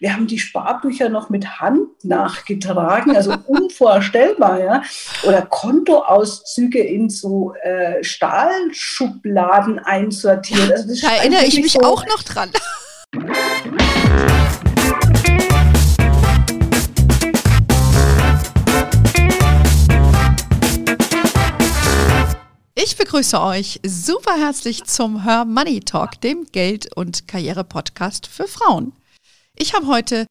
Wir haben die Sparbücher noch mit Hand nachgetragen, also unvorstellbar, ja. Oder Kontoauszüge in so äh, Stahlschubladen einsortiert. Also da erinnere ich mich so auch noch dran. Ich begrüße euch super herzlich zum Her Money Talk, dem Geld- und Karriere-Podcast für Frauen. Ich habe heute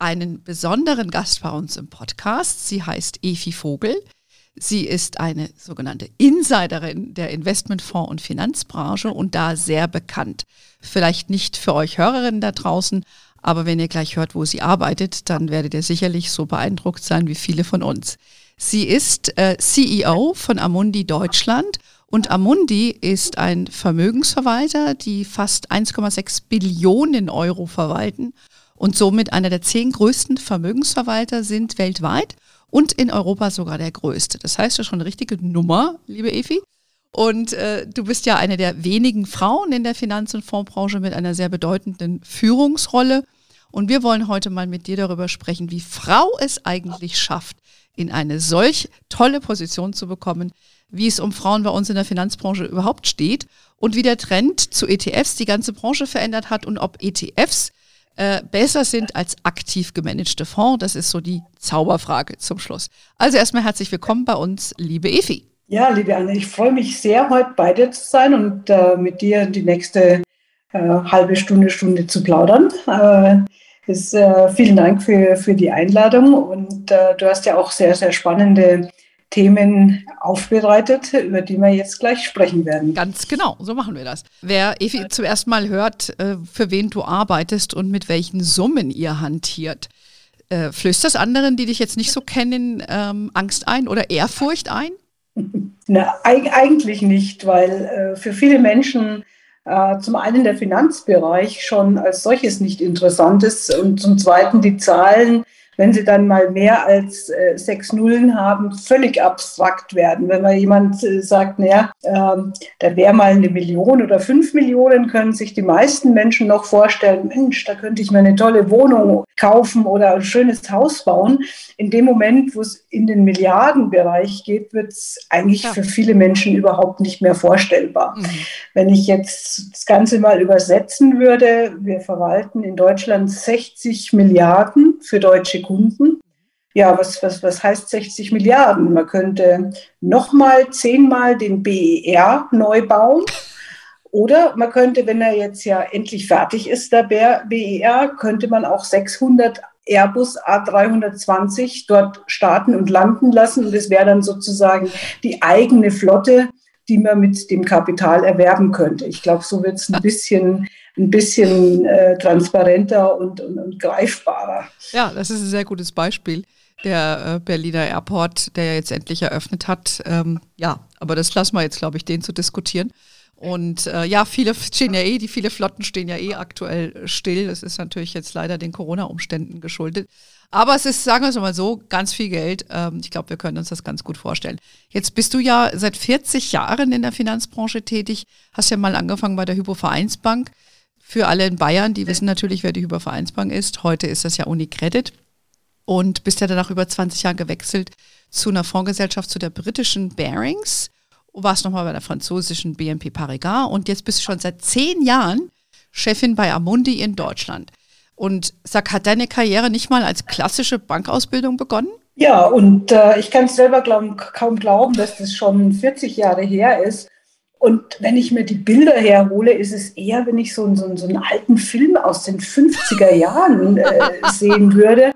einen besonderen Gast bei uns im Podcast. Sie heißt Efi Vogel. Sie ist eine sogenannte Insiderin der Investmentfonds- und Finanzbranche und da sehr bekannt. Vielleicht nicht für euch Hörerinnen da draußen, aber wenn ihr gleich hört, wo sie arbeitet, dann werdet ihr sicherlich so beeindruckt sein wie viele von uns. Sie ist äh, CEO von Amundi Deutschland und Amundi ist ein Vermögensverwalter, die fast 1,6 Billionen Euro verwalten und somit einer der zehn größten Vermögensverwalter sind weltweit und in Europa sogar der größte. Das heißt ja schon eine richtige Nummer, liebe Efi. Und äh, du bist ja eine der wenigen Frauen in der Finanz- und Fondsbranche mit einer sehr bedeutenden Führungsrolle. Und wir wollen heute mal mit dir darüber sprechen, wie Frau es eigentlich schafft, in eine solch tolle Position zu bekommen, wie es um Frauen bei uns in der Finanzbranche überhaupt steht und wie der Trend zu ETFs die ganze Branche verändert hat und ob ETFs äh, besser sind als aktiv gemanagte Fonds? Das ist so die Zauberfrage zum Schluss. Also erstmal herzlich willkommen bei uns, liebe Efi. Ja, liebe Anne, ich freue mich sehr, heute bei dir zu sein und äh, mit dir die nächste äh, halbe Stunde, Stunde zu plaudern. Äh, ist, äh, vielen Dank für, für die Einladung und du hast ja auch sehr, sehr spannende Themen aufbereitet, über die wir jetzt gleich sprechen werden. Ganz genau, so machen wir das. Wer Evi zuerst mal hört, äh, für wen du arbeitest und mit welchen Summen ihr hantiert, äh, flößt das anderen, die dich jetzt nicht so kennen, ähm, Angst ein oder Ehrfurcht ein? Na, eigentlich nicht, weil äh, für viele Menschen zum einen der Finanzbereich schon als solches nicht interessant ist und zum zweiten die Zahlen wenn sie dann mal mehr als äh, sechs Nullen haben, völlig abstrakt werden. Wenn mal jemand äh, sagt, naja, ähm, da wäre mal eine Million oder fünf Millionen, können sich die meisten Menschen noch vorstellen, Mensch, da könnte ich mir eine tolle Wohnung kaufen oder ein schönes Haus bauen. In dem Moment, wo es in den Milliardenbereich geht, wird es eigentlich ja. für viele Menschen überhaupt nicht mehr vorstellbar. Mhm. Wenn ich jetzt das Ganze mal übersetzen würde, wir verwalten in Deutschland 60 Milliarden für deutsche Kunden. Ja, was, was, was heißt 60 Milliarden? Man könnte nochmal zehnmal den BER neu bauen. Oder man könnte, wenn er jetzt ja endlich fertig ist, der BER, könnte man auch 600 Airbus A320 dort starten und landen lassen. Und es wäre dann sozusagen die eigene Flotte, die man mit dem Kapital erwerben könnte. Ich glaube, so wird es ein bisschen ein bisschen äh, transparenter und, und, und, greifbarer. Ja, das ist ein sehr gutes Beispiel. Der äh, Berliner Airport, der jetzt endlich eröffnet hat. Ähm, ja, aber das lassen wir jetzt, glaube ich, den zu diskutieren. Und äh, ja, viele stehen ja eh, die viele Flotten stehen ja eh aktuell still. Das ist natürlich jetzt leider den Corona-Umständen geschuldet. Aber es ist, sagen wir es mal so, ganz viel Geld. Ähm, ich glaube, wir können uns das ganz gut vorstellen. Jetzt bist du ja seit 40 Jahren in der Finanzbranche tätig, hast ja mal angefangen bei der Hypovereinsbank. Für alle in Bayern, die wissen natürlich, wer die Hypervereinsbank ist. Heute ist das ja UniCredit. Und bist ja danach über 20 Jahre gewechselt zu einer Fondsgesellschaft, zu der britischen Bearings. Warst nochmal bei der französischen BNP Paribas. Und jetzt bist du schon seit zehn Jahren Chefin bei Amundi in Deutschland. Und sag, hat deine Karriere nicht mal als klassische Bankausbildung begonnen? Ja, und äh, ich kann es selber glaub, kaum glauben, dass das schon 40 Jahre her ist. Und wenn ich mir die Bilder herhole, ist es eher, wenn ich so, so, so einen alten Film aus den 50er Jahren äh, sehen würde.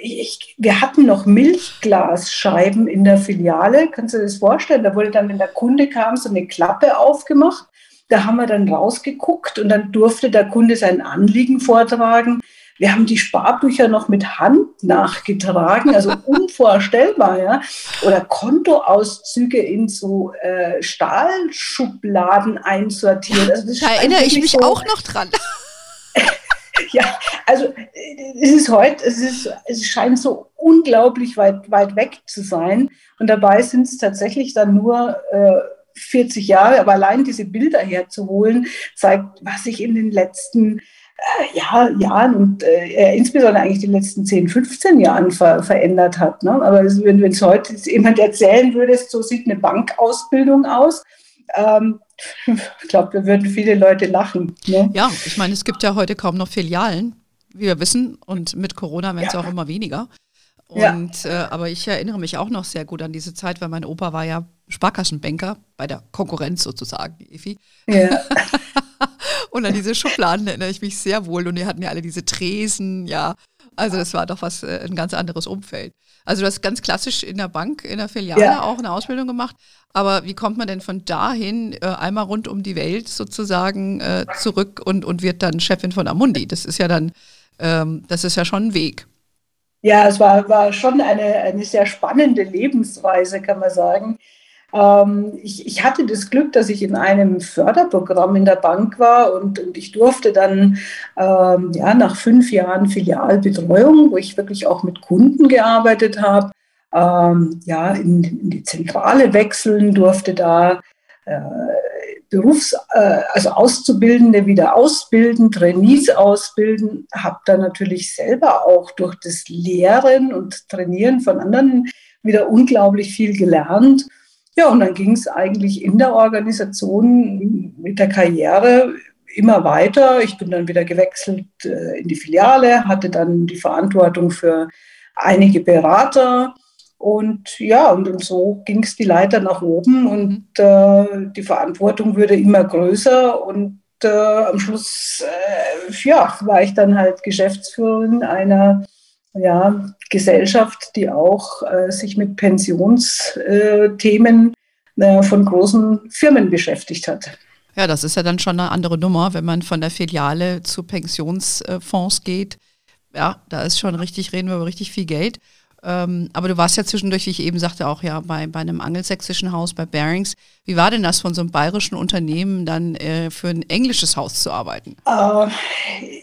Ich, wir hatten noch Milchglasscheiben in der Filiale. Kannst du dir das vorstellen? Da wurde dann, wenn der Kunde kam, so eine Klappe aufgemacht. Da haben wir dann rausgeguckt und dann durfte der Kunde sein Anliegen vortragen. Wir haben die Sparbücher noch mit Hand nachgetragen, also unvorstellbar, ja. Oder Kontoauszüge in so äh, Stahlschubladen einsortiert. Also da erinnere ich mich so, auch noch dran. ja, also es ist heute, es, ist, es scheint so unglaublich weit, weit weg zu sein. Und dabei sind es tatsächlich dann nur äh, 40 Jahre, aber allein diese Bilder herzuholen, zeigt, was sich in den letzten äh, ja, Jahren und äh, insbesondere eigentlich die letzten 10, 15 Jahren ver verändert hat. Ne? Aber wenn es heute jemand erzählen würde, so sieht eine Bankausbildung aus, ähm, ich glaube, da würden viele Leute lachen. Ne? Ja, ich meine, es gibt ja heute kaum noch Filialen, wie wir wissen, und mit Corona werden es ja. auch immer weniger. Und, ja. äh, aber ich erinnere mich auch noch sehr gut an diese Zeit, weil mein Opa war ja Sparkassenbanker bei der Konkurrenz sozusagen, Efi. Ja. und an diese Schubladen erinnere ich mich sehr wohl. Und die hatten ja alle diese Tresen, ja. Also das war doch was, äh, ein ganz anderes Umfeld. Also du hast ganz klassisch in der Bank, in der Filiale ja. auch eine Ausbildung gemacht. Aber wie kommt man denn von dahin äh, einmal rund um die Welt sozusagen äh, zurück und, und wird dann Chefin von Amundi? Das ist ja dann, ähm, das ist ja schon ein Weg. Ja, es war, war schon eine, eine sehr spannende Lebensweise, kann man sagen. Ähm, ich, ich, hatte das Glück, dass ich in einem Förderprogramm in der Bank war und, und ich durfte dann ähm, ja, nach fünf Jahren Filialbetreuung, wo ich wirklich auch mit Kunden gearbeitet habe, ähm, ja, in, in, die Zentrale wechseln, durfte da äh, Berufs-, äh, also Auszubildende wieder ausbilden, Trainees ausbilden, habe dann natürlich selber auch durch das Lehren und Trainieren von anderen wieder unglaublich viel gelernt. Ja, und dann ging es eigentlich in der Organisation mit der Karriere immer weiter. Ich bin dann wieder gewechselt äh, in die Filiale, hatte dann die Verantwortung für einige Berater und ja, und, und so ging es die Leiter nach oben und mhm. äh, die Verantwortung wurde immer größer und äh, am Schluss äh, ja, war ich dann halt Geschäftsführerin einer ja, Gesellschaft, die auch äh, sich mit Pensionsthemen äh, von großen Firmen beschäftigt hat. Ja, das ist ja dann schon eine andere Nummer, wenn man von der Filiale zu Pensionsfonds geht. Ja, da ist schon richtig, reden wir über richtig viel Geld. Ähm, aber du warst ja zwischendurch, wie ich eben sagte, auch ja bei, bei einem angelsächsischen Haus, bei Bearings. Wie war denn das von so einem bayerischen Unternehmen dann äh, für ein englisches Haus zu arbeiten? Äh,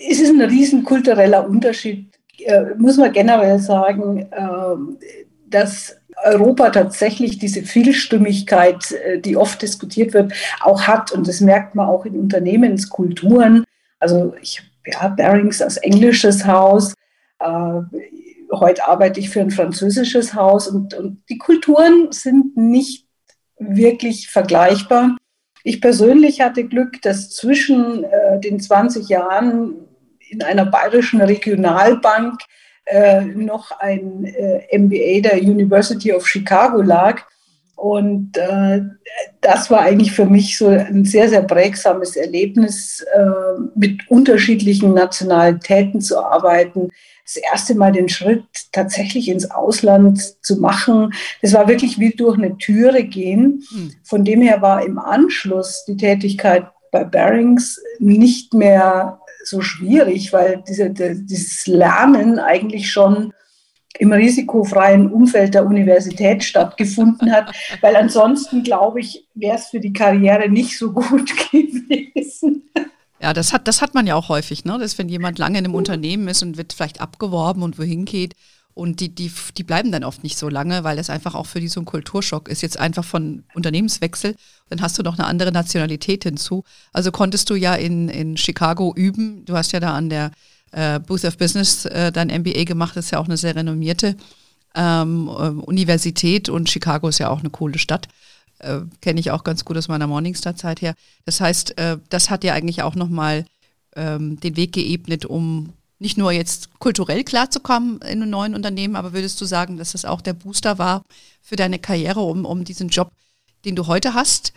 es ist ein riesen kultureller Unterschied, äh, muss man generell sagen, äh, dass Europa tatsächlich diese Vielstimmigkeit, äh, die oft diskutiert wird, auch hat. Und das merkt man auch in Unternehmenskulturen. Also ich ja, Bearings als englisches Haus. Äh, heute arbeite ich für ein französisches Haus und, und die Kulturen sind nicht wirklich vergleichbar. Ich persönlich hatte Glück, dass zwischen äh, den 20 Jahren in einer bayerischen Regionalbank äh, noch ein äh, MBA der University of Chicago lag. Und äh, das war eigentlich für mich so ein sehr, sehr prägsames Erlebnis, äh, mit unterschiedlichen Nationalitäten zu arbeiten, das erste Mal den Schritt tatsächlich ins Ausland zu machen. Das war wirklich wie durch eine Türe gehen. Hm. Von dem her war im Anschluss die Tätigkeit bei Bearings nicht mehr so schwierig, weil diese, dieses Lernen eigentlich schon im risikofreien Umfeld der Universität stattgefunden hat, weil ansonsten, glaube ich, wäre es für die Karriere nicht so gut gewesen. Ja, das hat, das hat man ja auch häufig, ne? dass wenn jemand lange in einem Unternehmen ist und wird vielleicht abgeworben und wohin geht, und die, die, die bleiben dann oft nicht so lange, weil das einfach auch für die so ein Kulturschock ist. Jetzt einfach von Unternehmenswechsel, dann hast du noch eine andere Nationalität hinzu. Also konntest du ja in, in Chicago üben. Du hast ja da an der äh, Booth of Business äh, dein MBA gemacht, das ist ja auch eine sehr renommierte ähm, äh, Universität und Chicago ist ja auch eine coole Stadt äh, kenne ich auch ganz gut aus meiner Morningstar-Zeit her. Das heißt, äh, das hat ja eigentlich auch nochmal ähm, den Weg geebnet, um nicht nur jetzt kulturell klarzukommen in einem neuen Unternehmen, aber würdest du sagen, dass das auch der Booster war für deine Karriere, um, um diesen Job, den du heute hast,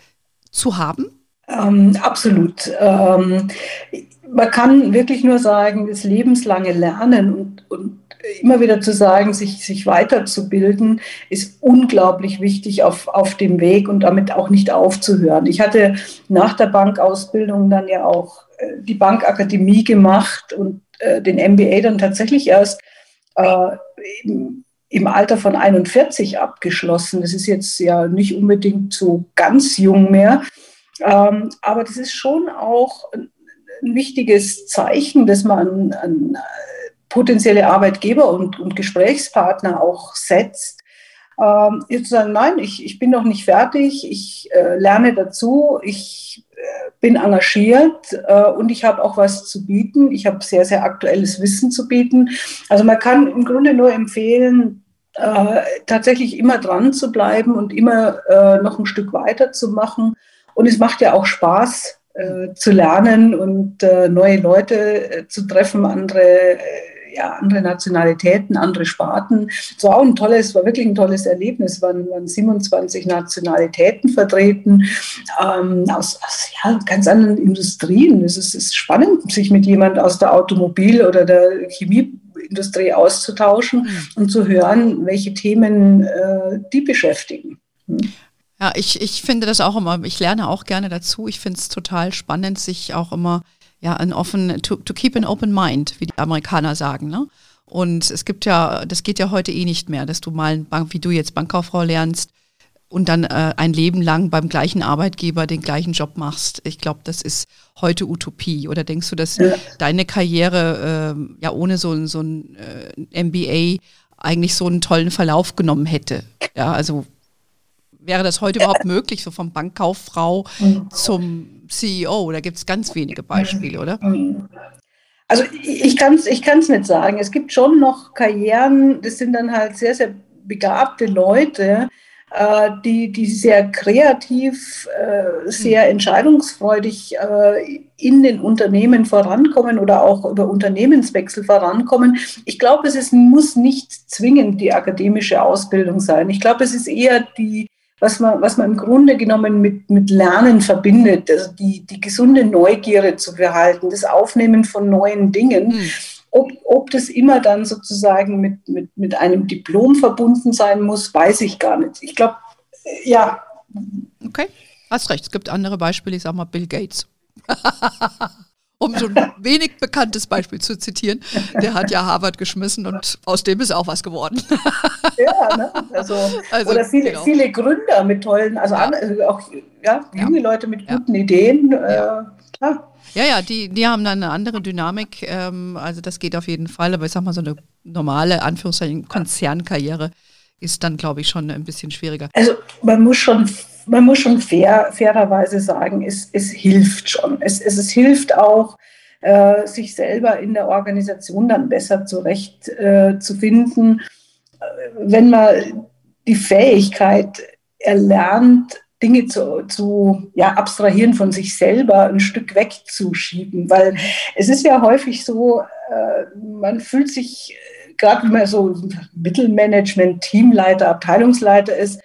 zu haben? Ähm, absolut. Ähm, man kann wirklich nur sagen, das lebenslange Lernen und, und immer wieder zu sagen, sich, sich weiterzubilden, ist unglaublich wichtig auf, auf dem Weg und damit auch nicht aufzuhören. Ich hatte nach der Bankausbildung dann ja auch äh, die Bankakademie gemacht und äh, den MBA dann tatsächlich erst äh, im, im Alter von 41 abgeschlossen. Das ist jetzt ja nicht unbedingt so ganz jung mehr. Ähm, aber das ist schon auch ein wichtiges Zeichen, dass man an, potenzielle Arbeitgeber und, und Gesprächspartner auch setzt, ähm, jetzt sagen, nein, ich, ich bin noch nicht fertig, ich äh, lerne dazu, ich äh, bin engagiert äh, und ich habe auch was zu bieten. Ich habe sehr, sehr aktuelles Wissen zu bieten. Also man kann im Grunde nur empfehlen, äh, tatsächlich immer dran zu bleiben und immer äh, noch ein Stück weiter zu machen. Und es macht ja auch Spaß äh, zu lernen und äh, neue Leute äh, zu treffen, andere, äh, ja, andere Nationalitäten, andere Sparten. Es war auch ein tolles, war wirklich ein tolles Erlebnis. Es waren, waren 27 Nationalitäten vertreten ähm, aus, aus ja, ganz anderen Industrien. Es ist, ist spannend, sich mit jemand aus der Automobil- oder der Chemie Industrie auszutauschen mhm. und zu hören, welche Themen äh, die beschäftigen. Mhm. Ja, ich, ich finde das auch immer, ich lerne auch gerne dazu. Ich finde es total spannend, sich auch immer, ja, ein offen, to, to keep an open mind, wie die Amerikaner sagen, ne? Und es gibt ja, das geht ja heute eh nicht mehr, dass du mal, Bank, wie du jetzt Bankkauffrau lernst, und dann äh, ein Leben lang beim gleichen Arbeitgeber den gleichen Job machst. Ich glaube, das ist heute Utopie. Oder denkst du, dass ja. deine Karriere äh, ja ohne so, so ein äh, MBA eigentlich so einen tollen Verlauf genommen hätte? Ja, also wäre das heute überhaupt möglich, so vom Bankkauffrau mhm. zum CEO? Da gibt es ganz wenige Beispiele, oder? Also ich kann es ich kann's nicht sagen. Es gibt schon noch Karrieren, das sind dann halt sehr, sehr begabte Leute, äh, die, die sehr kreativ, äh, sehr hm. entscheidungsfreudig äh, in den Unternehmen vorankommen oder auch über Unternehmenswechsel vorankommen. Ich glaube, es ist, muss nicht zwingend die akademische Ausbildung sein. Ich glaube, es ist eher die, was man, was man im Grunde genommen mit, mit Lernen verbindet, also die, die gesunde Neugierde zu behalten, das Aufnehmen von neuen Dingen. Mhm ob, ob das immer dann sozusagen mit, mit, mit einem Diplom verbunden sein muss, weiß ich gar nicht. Ich glaube, äh, ja. Okay, hast recht. Es gibt andere Beispiele, ich sage mal Bill Gates. um so ein wenig bekanntes Beispiel zu zitieren, der hat ja Harvard geschmissen und aus dem ist auch was geworden. ja, ne? also, also, oder viele, genau. viele Gründer mit tollen, also, ja. also auch ja, junge ja. Leute mit guten Ideen. Äh, klar. Ja, ja, die, die haben dann eine andere Dynamik. Ähm, also das geht auf jeden Fall. Aber ich sag mal, so eine normale, Anführungszeichen, Konzernkarriere ist dann, glaube ich, schon ein bisschen schwieriger. Also man muss schon, man muss schon fair, fairerweise sagen, es, es hilft schon. Es, es, es hilft auch, äh, sich selber in der Organisation dann besser zurechtzufinden, äh, wenn man die Fähigkeit erlernt, Dinge zu, zu ja, abstrahieren von sich selber, ein Stück wegzuschieben. Weil es ist ja häufig so, äh, man fühlt sich, äh, gerade wenn man so Mittelmanagement, Teamleiter, Abteilungsleiter ist,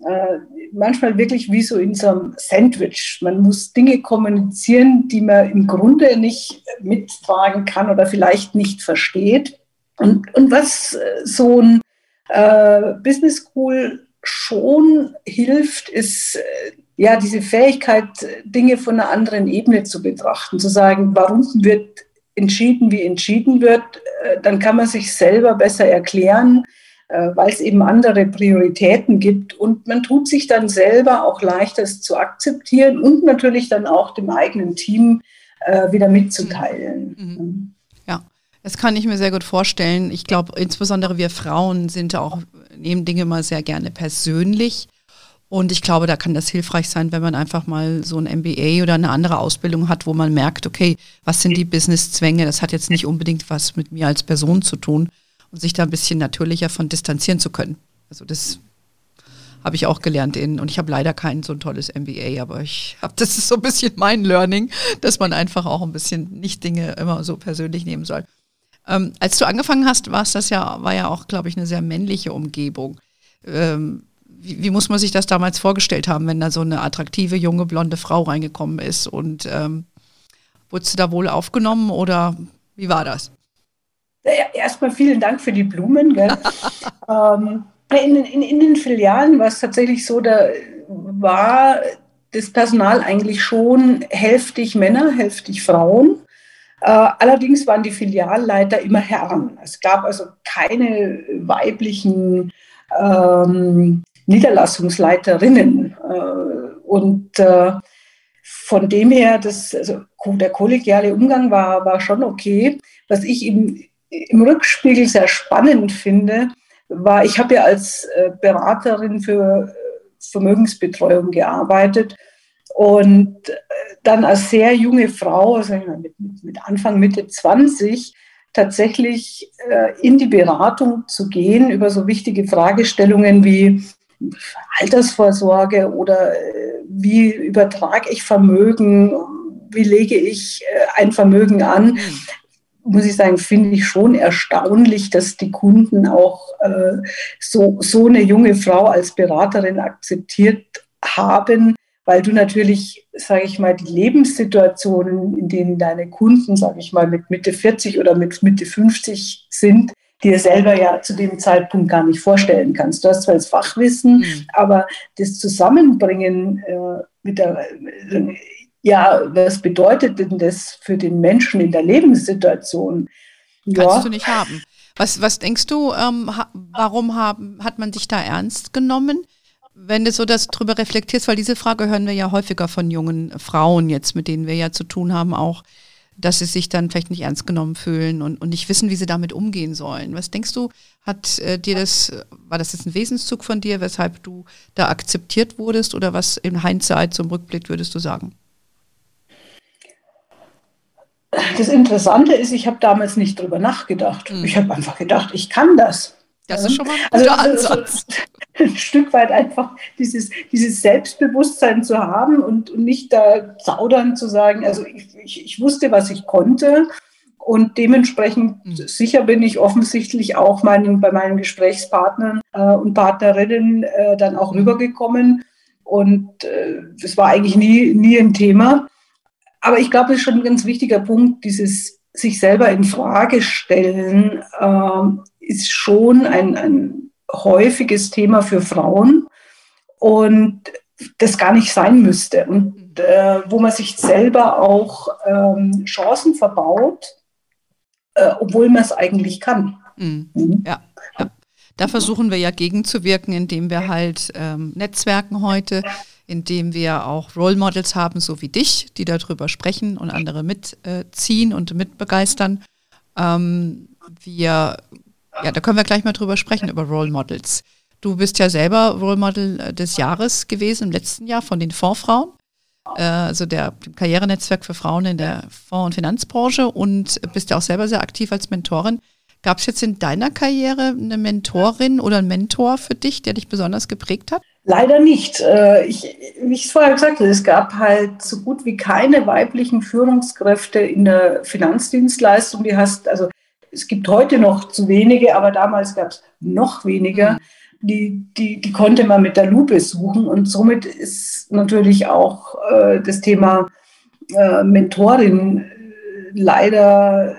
äh, manchmal wirklich wie so in so einem Sandwich. Man muss Dinge kommunizieren, die man im Grunde nicht mittragen kann oder vielleicht nicht versteht. Und, und was äh, so ein äh, Business School schon hilft, ist äh, ja diese Fähigkeit, Dinge von einer anderen Ebene zu betrachten, zu sagen, warum wird entschieden, wie entschieden wird, äh, dann kann man sich selber besser erklären, weil es eben andere Prioritäten gibt und man tut sich dann selber auch leichter, es zu akzeptieren und natürlich dann auch dem eigenen Team wieder mitzuteilen. Mhm. mhm. Ja, das kann ich mir sehr gut vorstellen. Ich glaube, insbesondere wir Frauen sind auch nehmen Dinge mal sehr gerne persönlich. Und ich glaube, da kann das hilfreich sein, wenn man einfach mal so ein MBA oder eine andere Ausbildung hat, wo man merkt, okay, was sind die Business-Zwänge? Das hat jetzt nicht unbedingt was mit mir als Person zu tun und sich da ein bisschen natürlicher von distanzieren zu können. Also das habe ich auch gelernt in, und ich habe leider kein so ein tolles MBA, aber ich habe, das ist so ein bisschen mein Learning, dass man einfach auch ein bisschen nicht Dinge immer so persönlich nehmen soll. Ähm, als du angefangen hast, war das ja, war ja auch, glaube ich, eine sehr männliche Umgebung. Ähm, wie, wie, muss man sich das damals vorgestellt haben, wenn da so eine attraktive, junge, blonde Frau reingekommen ist? Und ähm, wurdest du da wohl aufgenommen oder wie war das? Erstmal vielen Dank für die Blumen. ähm, in, in, in, den Filialen war es tatsächlich so, da war das Personal eigentlich schon hälftig Männer, hälftig Frauen. Äh, allerdings waren die Filialleiter immer Herren. Es gab also keine weiblichen ähm, Niederlassungsleiterinnen. Äh, und äh, von dem her, das, also der kollegiale Umgang war, war schon okay. Was ich im, im Rückspiegel sehr spannend finde, war, ich habe ja als äh, Beraterin für äh, Vermögensbetreuung gearbeitet und äh, dann als sehr junge Frau, also mit, mit Anfang, Mitte 20, tatsächlich in die Beratung zu gehen über so wichtige Fragestellungen wie Altersvorsorge oder wie übertrage ich Vermögen, wie lege ich ein Vermögen an, mhm muss ich sagen, finde ich schon erstaunlich, dass die Kunden auch äh, so, so eine junge Frau als Beraterin akzeptiert haben, weil du natürlich, sage ich mal, die Lebenssituationen, in denen deine Kunden, sage ich mal, mit Mitte 40 oder mit Mitte 50 sind, dir selber ja zu dem Zeitpunkt gar nicht vorstellen kannst. Du hast zwar das Fachwissen, mhm. aber das Zusammenbringen äh, mit der, ja, was bedeutet denn das für den Menschen in der Lebenssituation? Ja. Kannst du nicht haben. Was, was denkst du, ähm, ha, warum haben, hat man dich da ernst genommen? Wenn du so das drüber reflektierst, weil diese Frage hören wir ja häufiger von jungen Frauen jetzt, mit denen wir ja zu tun haben, auch, dass sie sich dann vielleicht nicht ernst genommen fühlen und, und nicht wissen, wie sie damit umgehen sollen. Was denkst du, hat äh, dir das, war das jetzt ein Wesenszug von dir, weshalb du da akzeptiert wurdest oder was in Hindsight zum Rückblick würdest du sagen? Das Interessante ist, ich habe damals nicht drüber nachgedacht. Mhm. Ich habe einfach gedacht, ich kann das. Das ist schon mal ein also, guter also, Ansatz. Also, ein Stück weit einfach dieses, dieses Selbstbewusstsein zu haben und, und nicht da zaudern zu sagen, also ich, ich, ich wusste, was ich konnte und dementsprechend mhm. sicher bin ich offensichtlich auch meinen, bei meinen Gesprächspartnern äh, und Partnerinnen äh, dann auch mhm. rübergekommen. Und äh, das war eigentlich nie, nie ein Thema. Aber ich glaube, es ist schon ein ganz wichtiger Punkt, dieses sich selber in Frage stellen, äh, ist schon ein, ein häufiges Thema für Frauen und das gar nicht sein müsste. Und äh, wo man sich selber auch ähm, Chancen verbaut, äh, obwohl man es eigentlich kann. Mhm. Mhm. Ja, ja, Da versuchen wir ja gegenzuwirken, indem wir halt ähm, Netzwerken heute indem wir auch Role Models haben, so wie dich, die darüber sprechen und andere mitziehen äh, und mitbegeistern. Ähm, wir, ja, da können wir gleich mal drüber sprechen, über Role Models. Du bist ja selber Role Model äh, des Jahres gewesen im letzten Jahr von den Fondsfrauen, äh, also der Karrierenetzwerk für Frauen in der Fonds- und Finanzbranche und bist ja auch selber sehr aktiv als Mentorin. Gab es jetzt in deiner Karriere eine Mentorin oder einen Mentor für dich, der dich besonders geprägt hat? Leider nicht. Äh, ich, wie ich es vorher gesagt habe, es gab halt so gut wie keine weiblichen Führungskräfte in der Finanzdienstleistung. Die hast, also es gibt heute noch zu wenige, aber damals gab es noch weniger. Mhm. Die, die, die konnte man mit der Lupe suchen und somit ist natürlich auch äh, das Thema äh, Mentorin leider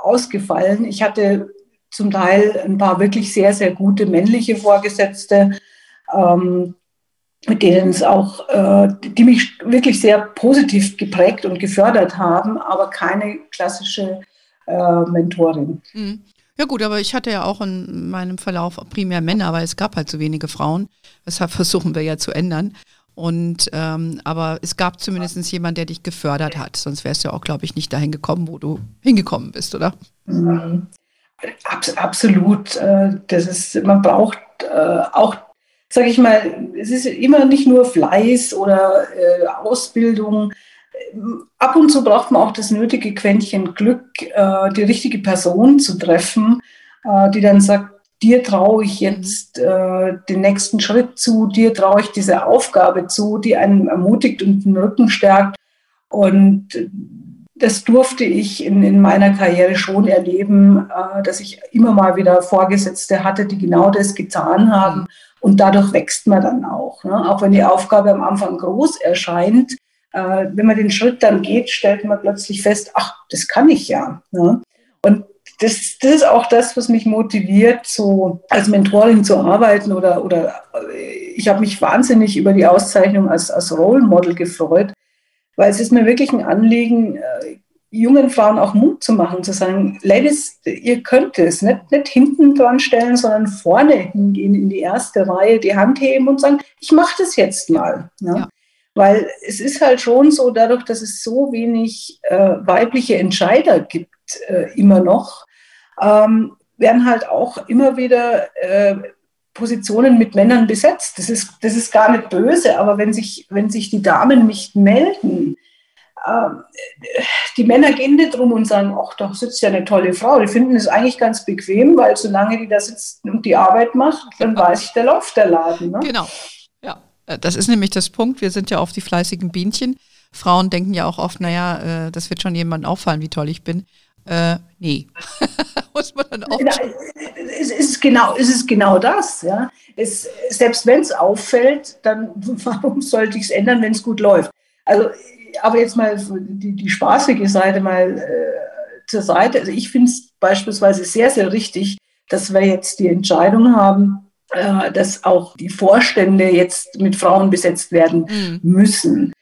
ausgefallen. Ich hatte zum Teil ein paar wirklich sehr, sehr gute männliche Vorgesetzte, ähm, mit denen es auch, äh, die mich wirklich sehr positiv geprägt und gefördert haben, aber keine klassische äh, Mentorin. Mhm. Ja gut, aber ich hatte ja auch in meinem Verlauf primär Männer, weil es gab halt so wenige Frauen. Deshalb versuchen wir ja zu ändern. Und ähm, aber es gab zumindest jemanden, der dich gefördert hat. Sonst wärst du ja auch, glaube ich, nicht dahin gekommen, wo du hingekommen bist, oder? Mhm. Abs absolut. Äh, das ist, man braucht äh, auch sage ich mal, es ist immer nicht nur Fleiß oder äh, Ausbildung. Ab und zu braucht man auch das nötige Quäntchen Glück, äh, die richtige Person zu treffen, äh, die dann sagt, dir traue ich jetzt äh, den nächsten Schritt zu, dir traue ich diese Aufgabe zu, die einen ermutigt und den Rücken stärkt. Und das durfte ich in, in meiner Karriere schon erleben, äh, dass ich immer mal wieder Vorgesetzte hatte, die genau das getan haben. Und dadurch wächst man dann auch. Ne? Auch wenn die Aufgabe am Anfang groß erscheint, äh, wenn man den Schritt dann geht, stellt man plötzlich fest, ach, das kann ich ja. Ne? Und das, das ist auch das, was mich motiviert, so als Mentorin zu arbeiten oder, oder äh, ich habe mich wahnsinnig über die Auszeichnung als, als Role Model gefreut, weil es ist mir wirklich ein Anliegen, äh, jungen Frauen auch Mut zu machen, zu sagen, Ladies, ihr könnt es, nicht, nicht hinten dran stellen, sondern vorne hingehen in die erste Reihe, die Hand heben und sagen, ich mache das jetzt mal. Ja? Ja. Weil es ist halt schon so, dadurch, dass es so wenig äh, weibliche Entscheider gibt, äh, immer noch, ähm, werden halt auch immer wieder äh, Positionen mit Männern besetzt. Das ist, das ist gar nicht böse, aber wenn sich, wenn sich die Damen nicht melden, die Männer gehen nicht drum und sagen, ach, da sitzt ja eine tolle Frau. Die finden es eigentlich ganz bequem, weil solange die da sitzt und die Arbeit macht, dann weiß ich, der läuft der Laden. Ne? Genau, ja. Äh, das ist nämlich das Punkt. Wir sind ja oft die fleißigen Bienchen. Frauen denken ja auch oft, naja, äh, das wird schon jemandem auffallen, wie toll ich bin. Äh, nee. Muss man dann auch. Es ist genau, es ist genau das. Ja. Es, selbst wenn es auffällt, dann warum sollte ich es ändern, wenn es gut läuft? Also aber jetzt mal die, die spaßige Seite mal äh, zur Seite. Also ich finde es beispielsweise sehr, sehr richtig, dass wir jetzt die Entscheidung haben, äh, dass auch die Vorstände jetzt mit Frauen besetzt werden mhm. müssen.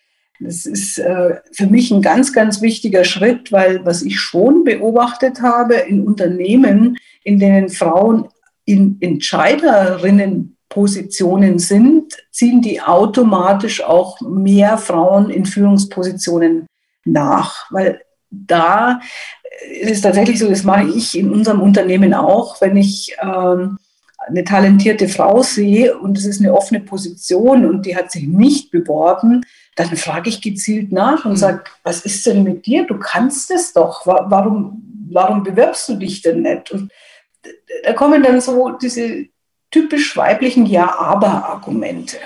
Das ist äh, für mich ein ganz, ganz wichtiger Schritt, weil was ich schon beobachtet habe in Unternehmen, in denen Frauen in Entscheiderinnen Positionen sind, ziehen die automatisch auch mehr Frauen in Führungspositionen nach, weil da ist es tatsächlich so, das mache ich in unserem Unternehmen auch, wenn ich ähm, eine talentierte Frau sehe und es ist eine offene Position und die hat sich nicht beworben, dann frage ich gezielt nach und mhm. sage, was ist denn mit dir? Du kannst es doch. Warum, warum bewirbst du dich denn nicht? Und da kommen dann so diese typisch weiblichen Ja-Aber-Argumente.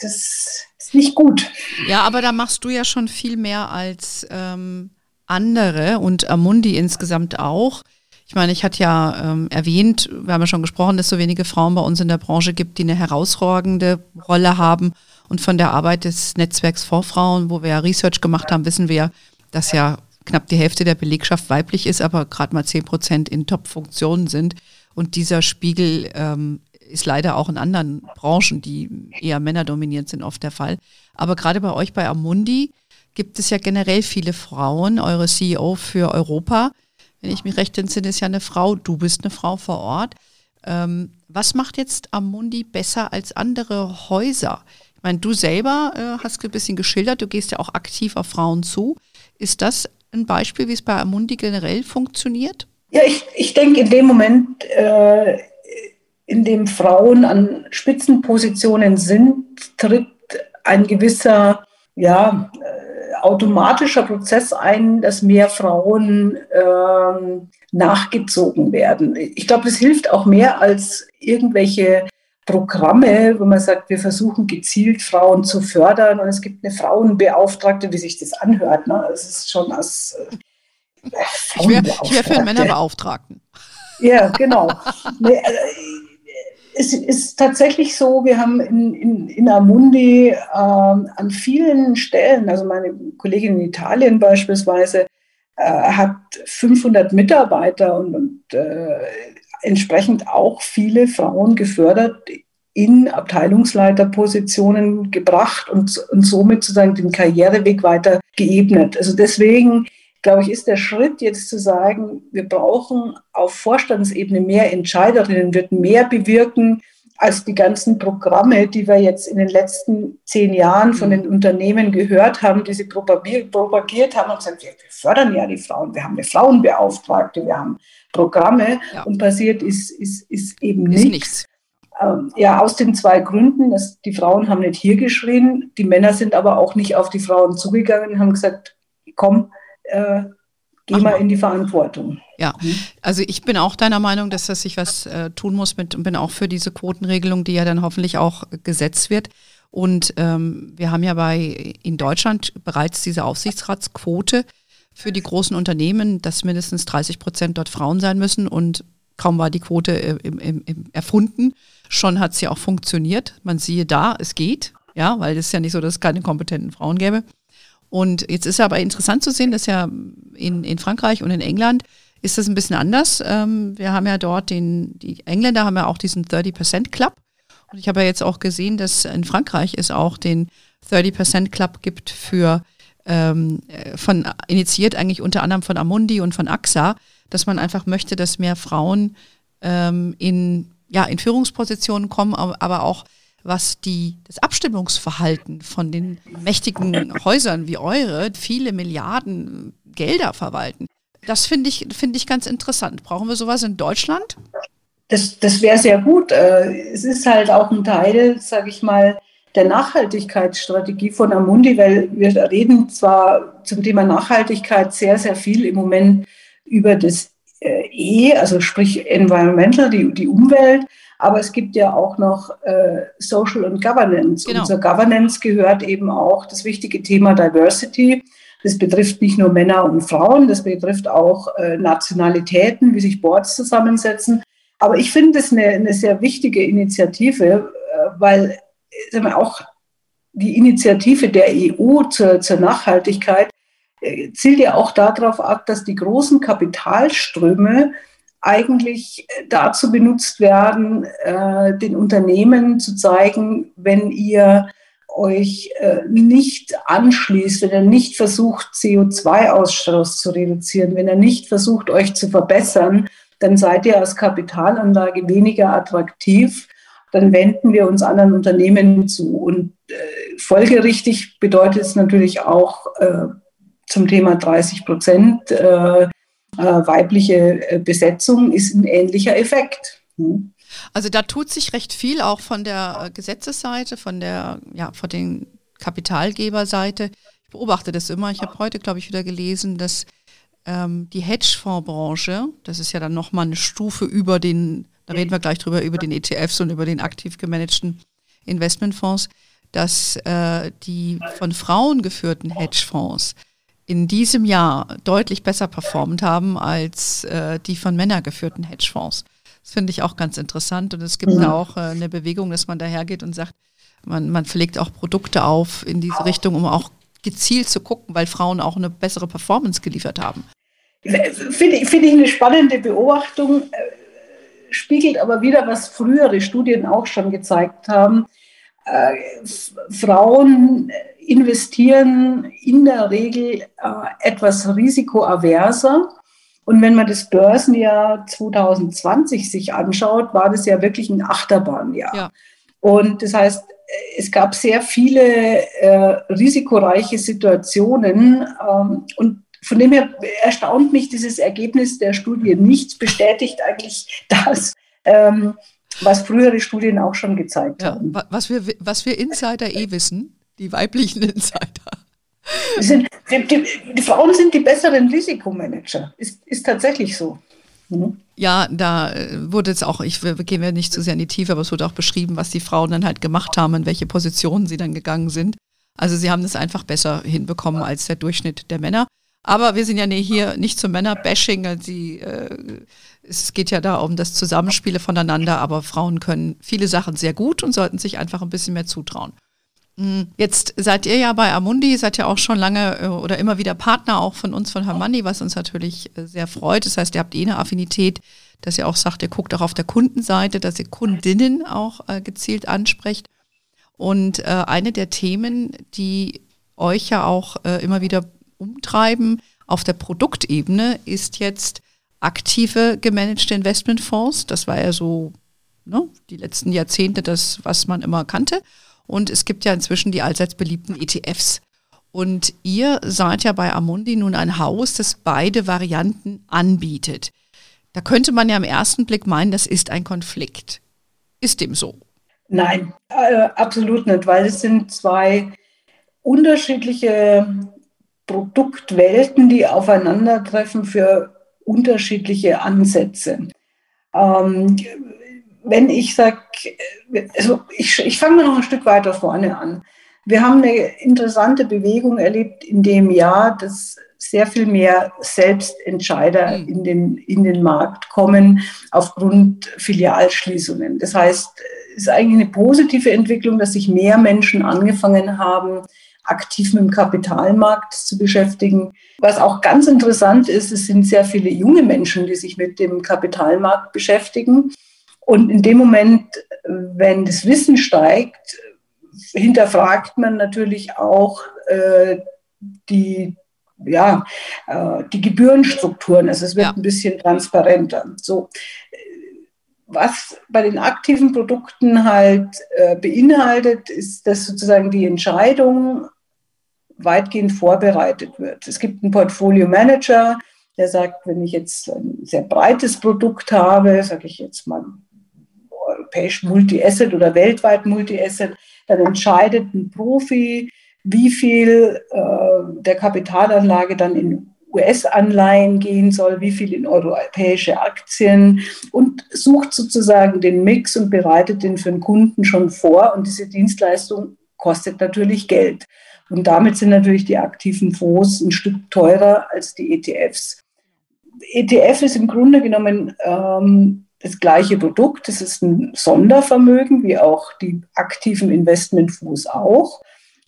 Das ist nicht gut. Ja, aber da machst du ja schon viel mehr als ähm, andere und Amundi insgesamt auch. Ich meine, ich hatte ja ähm, erwähnt, wir haben ja schon gesprochen, dass es so wenige Frauen bei uns in der Branche gibt, die eine herausragende Rolle haben. Und von der Arbeit des Netzwerks Vorfrauen, wo wir ja Research gemacht haben, wissen wir, dass ja knapp die Hälfte der Belegschaft weiblich ist, aber gerade mal 10 Prozent in Top-Funktionen sind. Und dieser Spiegel ähm, ist leider auch in anderen Branchen, die eher männerdominiert sind, oft der Fall. Aber gerade bei euch bei Amundi gibt es ja generell viele Frauen. Eure CEO für Europa, wenn ich mich recht entsinne, ist ja eine Frau. Du bist eine Frau vor Ort. Ähm, was macht jetzt Amundi besser als andere Häuser? Ich meine, du selber äh, hast ein bisschen geschildert, du gehst ja auch aktiv auf Frauen zu. Ist das ein Beispiel, wie es bei Amundi generell funktioniert? Ja, ich, ich denke, in dem Moment, äh, in dem Frauen an Spitzenpositionen sind, tritt ein gewisser, ja, äh, automatischer Prozess ein, dass mehr Frauen äh, nachgezogen werden. Ich glaube, das hilft auch mehr als irgendwelche Programme, wo man sagt, wir versuchen gezielt Frauen zu fördern und es gibt eine Frauenbeauftragte, wie sich das anhört. Ne? Ist schon als ich wäre wär für einen Männerbeauftragten. Ja, genau. nee, also, es ist tatsächlich so, wir haben in, in, in Amundi äh, an vielen Stellen, also meine Kollegin in Italien beispielsweise, äh, hat 500 Mitarbeiter und, und äh, entsprechend auch viele Frauen gefördert, in Abteilungsleiterpositionen gebracht und, und somit sozusagen den Karriereweg weiter geebnet. Also deswegen glaube ich, ist der Schritt jetzt zu sagen, wir brauchen auf Vorstandsebene mehr Entscheiderinnen, wird mehr bewirken als die ganzen Programme, die wir jetzt in den letzten zehn Jahren von den Unternehmen gehört haben, die sie propagiert haben und gesagt, wir, fördern ja die Frauen, wir haben eine Frauenbeauftragte, wir haben Programme ja. und passiert ist, ist, ist eben ist nichts. nichts. Ähm, ja, aus den zwei Gründen, dass die Frauen haben nicht hier geschrien, die Männer sind aber auch nicht auf die Frauen zugegangen und haben gesagt, komm, äh, geh mal in die Verantwortung. Ja, mhm. also ich bin auch deiner Meinung, dass das sich was äh, tun muss mit und bin auch für diese Quotenregelung, die ja dann hoffentlich auch gesetzt wird. Und ähm, wir haben ja bei in Deutschland bereits diese Aufsichtsratsquote für die großen Unternehmen, dass mindestens 30 Prozent dort Frauen sein müssen und kaum war die Quote äh, im, im, im erfunden, schon hat sie auch funktioniert. Man siehe da, es geht, ja, weil es ist ja nicht so, dass es keine kompetenten Frauen gäbe. Und jetzt ist aber interessant zu sehen, dass ja in, in Frankreich und in England ist das ein bisschen anders. Ähm, wir haben ja dort den, die Engländer haben ja auch diesen 30% Club. Und ich habe ja jetzt auch gesehen, dass in Frankreich es auch den 30% Club gibt für ähm, von initiiert eigentlich unter anderem von Amundi und von AXA, dass man einfach möchte, dass mehr Frauen ähm, in, ja, in Führungspositionen kommen, aber auch was die, das Abstimmungsverhalten von den mächtigen Häusern wie eure viele Milliarden Gelder verwalten. Das finde ich, finde ich ganz interessant. Brauchen wir sowas in Deutschland? Das, das wäre sehr gut. Äh, es ist halt auch ein Teil, sage ich mal, der Nachhaltigkeitsstrategie von Amundi, weil wir reden zwar zum Thema Nachhaltigkeit sehr, sehr viel im Moment über das äh, E, also sprich Environmental, die, die Umwelt, aber es gibt ja auch noch äh, Social und Governance. Genau. Und zur Governance gehört eben auch das wichtige Thema Diversity. Das betrifft nicht nur Männer und Frauen, das betrifft auch äh, Nationalitäten, wie sich Boards zusammensetzen. Aber ich finde es eine, eine sehr wichtige Initiative, äh, weil wir, auch die Initiative der EU zur, zur Nachhaltigkeit äh, zielt ja auch darauf ab, dass die großen Kapitalströme eigentlich dazu benutzt werden, äh, den Unternehmen zu zeigen, wenn ihr euch äh, nicht anschließt, wenn er nicht versucht, CO2-Ausstoß zu reduzieren, wenn er nicht versucht, euch zu verbessern, dann seid ihr als Kapitalanlage weniger attraktiv. Dann wenden wir uns anderen Unternehmen zu. Und äh, folgerichtig bedeutet es natürlich auch äh, zum Thema 30 Prozent äh, äh, weibliche äh, Besetzung ist ein ähnlicher Effekt. Hm. Also da tut sich recht viel auch von der äh, Gesetzesseite, von der, ja, von den Kapitalgeberseite. Ich beobachte das immer. Ich habe heute, glaube ich, wieder gelesen, dass ähm, die Hedgefondsbranche, das ist ja dann nochmal eine Stufe über den, da reden wir gleich drüber, über den ETFs und über den aktiv gemanagten Investmentfonds, dass äh, die von Frauen geführten Hedgefonds in diesem Jahr deutlich besser performt haben als äh, die von Männern geführten Hedgefonds. Das finde ich auch ganz interessant. Und es gibt ja. auch äh, eine Bewegung, dass man dahergeht und sagt, man, man pflegt auch Produkte auf in diese Richtung, um auch gezielt zu gucken, weil Frauen auch eine bessere Performance geliefert haben. Finde ich, find ich eine spannende Beobachtung, äh, spiegelt aber wieder, was frühere Studien auch schon gezeigt haben. Äh, Frauen investieren in der Regel äh, etwas risikoaverser und wenn man das Börsenjahr 2020 sich anschaut, war das ja wirklich ein Achterbahnjahr. Ja. Und das heißt, es gab sehr viele äh, risikoreiche Situationen. Ähm, und von dem her erstaunt mich dieses Ergebnis der Studie nicht, bestätigt eigentlich das, ähm, was frühere Studien auch schon gezeigt ja, haben. Was wir, was wir Insider eh wissen, die weiblichen Insider. Sind, die, die, die, Frauen sind die besseren Risikomanager. Ist, ist tatsächlich so. Mhm. Ja, da äh, wurde jetzt auch, ich gehen wir nicht zu sehr in die Tiefe, aber es wurde auch beschrieben, was die Frauen dann halt gemacht haben, in welche Positionen sie dann gegangen sind. Also sie haben das einfach besser hinbekommen als der Durchschnitt der Männer. Aber wir sind ja hier nicht zum Männer-Bashing. Äh, es geht ja da um das Zusammenspiele voneinander, aber Frauen können viele Sachen sehr gut und sollten sich einfach ein bisschen mehr zutrauen. Mhm. Jetzt seid ihr ja bei Amundi, seid ja auch schon lange äh, oder immer wieder Partner auch von uns, von Hermanni, was uns natürlich äh, sehr freut. Das heißt, ihr habt eh eine Affinität, dass ihr auch sagt, ihr guckt auch auf der Kundenseite, dass ihr Kundinnen auch äh, gezielt ansprecht. Und eine der Themen, die euch ja auch immer wieder umtreiben auf der Produktebene, ist jetzt aktive gemanagte Investmentfonds. Das war ja so ne, die letzten Jahrzehnte das, was man immer kannte. Und es gibt ja inzwischen die allseits beliebten ETFs. Und ihr seid ja bei Amundi nun ein Haus, das beide Varianten anbietet. Da könnte man ja im ersten Blick meinen, das ist ein Konflikt. Ist dem so? Nein, äh, absolut nicht, weil es sind zwei unterschiedliche Produktwelten, die aufeinandertreffen für unterschiedliche Ansätze. Ähm, wenn ich sage, also ich, ich fange mal noch ein Stück weiter vorne an. Wir haben eine interessante Bewegung erlebt in dem Jahr, dass sehr viel mehr Selbstentscheider mhm. in den, in den Markt kommen aufgrund Filialschließungen. Das heißt, es ist eigentlich eine positive Entwicklung, dass sich mehr Menschen angefangen haben, aktiv mit dem Kapitalmarkt zu beschäftigen. Was auch ganz interessant ist, es sind sehr viele junge Menschen, die sich mit dem Kapitalmarkt beschäftigen. Und in dem Moment, wenn das Wissen steigt, hinterfragt man natürlich auch äh, die, ja, äh, die Gebührenstrukturen. Also es wird ja. ein bisschen transparenter. So, was bei den aktiven Produkten halt äh, beinhaltet, ist, dass sozusagen die Entscheidung weitgehend vorbereitet wird. Es gibt einen Portfolio Manager, der sagt, wenn ich jetzt ein sehr breites Produkt habe, sage ich jetzt mal europäisch Multi-Asset oder weltweit Multi-Asset, dann entscheidet ein Profi, wie viel äh, der Kapitalanlage dann in US-Anleihen gehen soll, wie viel in europäische Aktien und sucht sozusagen den Mix und bereitet den für den Kunden schon vor. Und diese Dienstleistung kostet natürlich Geld. Und damit sind natürlich die aktiven Fonds ein Stück teurer als die ETFs. ETF ist im Grunde genommen ähm, das gleiche Produkt. Es ist ein Sondervermögen, wie auch die aktiven Investmentfonds auch.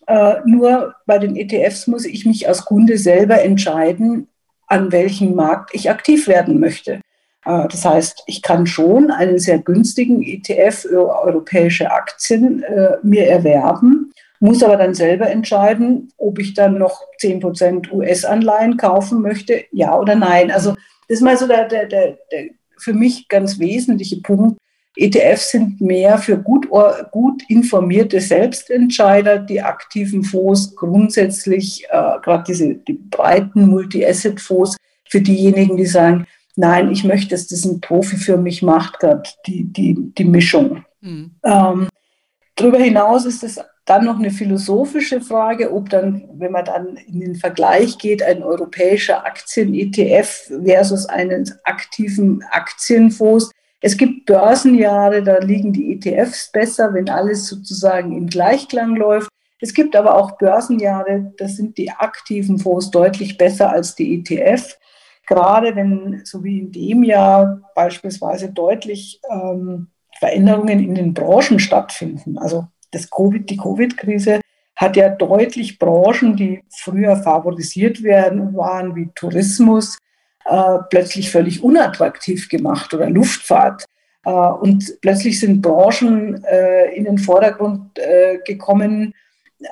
Äh, nur bei den ETFs muss ich mich als Kunde selber entscheiden, an welchem Markt ich aktiv werden möchte. Äh, das heißt, ich kann schon einen sehr günstigen ETF für europäische Aktien äh, mir erwerben, muss aber dann selber entscheiden, ob ich dann noch 10% US-Anleihen kaufen möchte, ja oder nein. Also das ist mal so der, der, der, der für mich ganz wesentliche Punkt. ETFs sind mehr für gut, gut informierte Selbstentscheider, die aktiven Fonds grundsätzlich, äh, gerade diese die breiten Multi-Asset-Fonds, für diejenigen, die sagen, nein, ich möchte, dass das ein Profi für mich macht, gerade die, die, die Mischung. Mhm. Ähm, darüber hinaus ist es dann noch eine philosophische Frage, ob dann, wenn man dann in den Vergleich geht, ein europäischer Aktien-ETF versus einen aktiven Aktienfonds. Es gibt Börsenjahre, da liegen die ETFs besser, wenn alles sozusagen im Gleichklang läuft. Es gibt aber auch Börsenjahre, da sind die aktiven Fonds deutlich besser als die ETF. Gerade wenn, so wie in dem Jahr beispielsweise deutlich ähm, Veränderungen in den Branchen stattfinden. Also das COVID, die Covid-Krise hat ja deutlich Branchen, die früher favorisiert werden waren, wie Tourismus, äh, plötzlich völlig unattraktiv gemacht oder Luftfahrt. Äh, und plötzlich sind Branchen äh, in den Vordergrund äh, gekommen,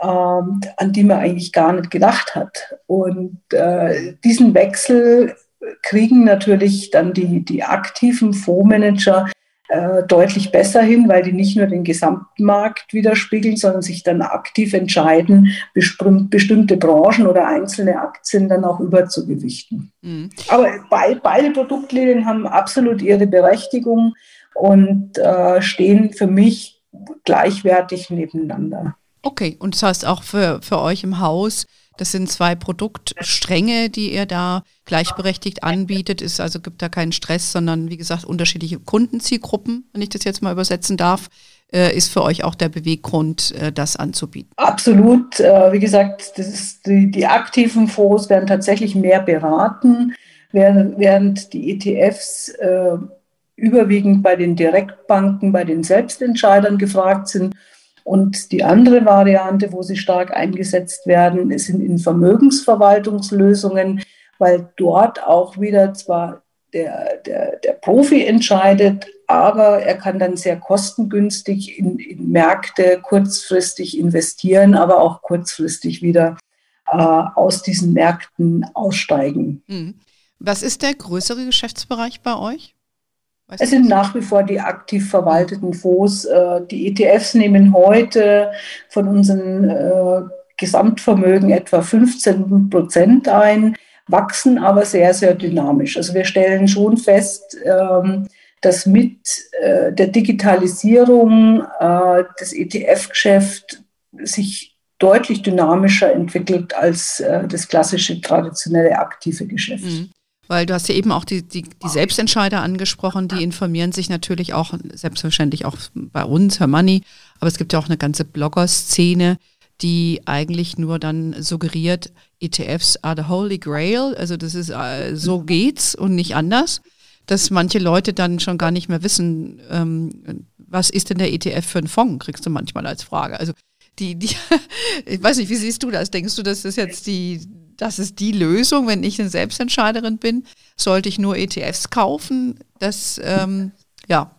ähm, an die man eigentlich gar nicht gedacht hat. Und äh, diesen Wechsel kriegen natürlich dann die, die aktiven Fondsmanager äh, deutlich besser hin, weil die nicht nur den Gesamtmarkt widerspiegeln, sondern sich dann aktiv entscheiden, bestimmte Branchen oder einzelne Aktien dann auch überzugewichten. Mhm. Aber be beide Produktlinien haben absolut ihre Berechtigung und äh, stehen für mich gleichwertig nebeneinander. Okay, und das heißt auch für, für euch im Haus, das sind zwei Produktstränge, die ihr da gleichberechtigt anbietet. Es also gibt da keinen Stress, sondern wie gesagt unterschiedliche Kundenzielgruppen, wenn ich das jetzt mal übersetzen darf, äh, ist für euch auch der Beweggrund, äh, das anzubieten. Absolut. Äh, wie gesagt, die, die aktiven Fonds werden tatsächlich mehr beraten, während, während die ETFs äh, überwiegend bei den Direktbanken, bei den Selbstentscheidern gefragt sind und die andere Variante, wo sie stark eingesetzt werden, sind in Vermögensverwaltungslösungen, weil dort auch wieder zwar der, der, der Profi entscheidet, aber er kann dann sehr kostengünstig in, in Märkte kurzfristig investieren, aber auch kurzfristig wieder äh, aus diesen Märkten aussteigen. Hm. Was ist der größere Geschäftsbereich bei euch? Weißt es sind nach wie vor die aktiv verwalteten Fonds. Äh, die ETFs nehmen heute von unseren äh, Gesamtvermögen etwa 15 Prozent ein, wachsen aber sehr, sehr dynamisch. Also wir stellen schon fest, ähm, dass mit äh, der Digitalisierung das ETF-Geschäft sich deutlich dynamischer entwickelt als das klassische traditionelle aktive Geschäft. Mhm. Weil du hast ja eben auch die, die, die Selbstentscheider angesprochen, die informieren sich natürlich auch, selbstverständlich auch bei uns, Herr Money, aber es gibt ja auch eine ganze Blogger-Szene, die eigentlich nur dann suggeriert, ETFs are the holy grail, also das ist, äh, so geht's und nicht anders, dass manche Leute dann schon gar nicht mehr wissen, ähm, was ist denn der ETF für ein Fonds, kriegst du manchmal als Frage. Also die, die, ich weiß nicht, wie siehst du das? Denkst du, das ist jetzt die, das ist die Lösung, wenn ich eine Selbstentscheiderin bin? Sollte ich nur ETFs kaufen? Das, ähm, ja,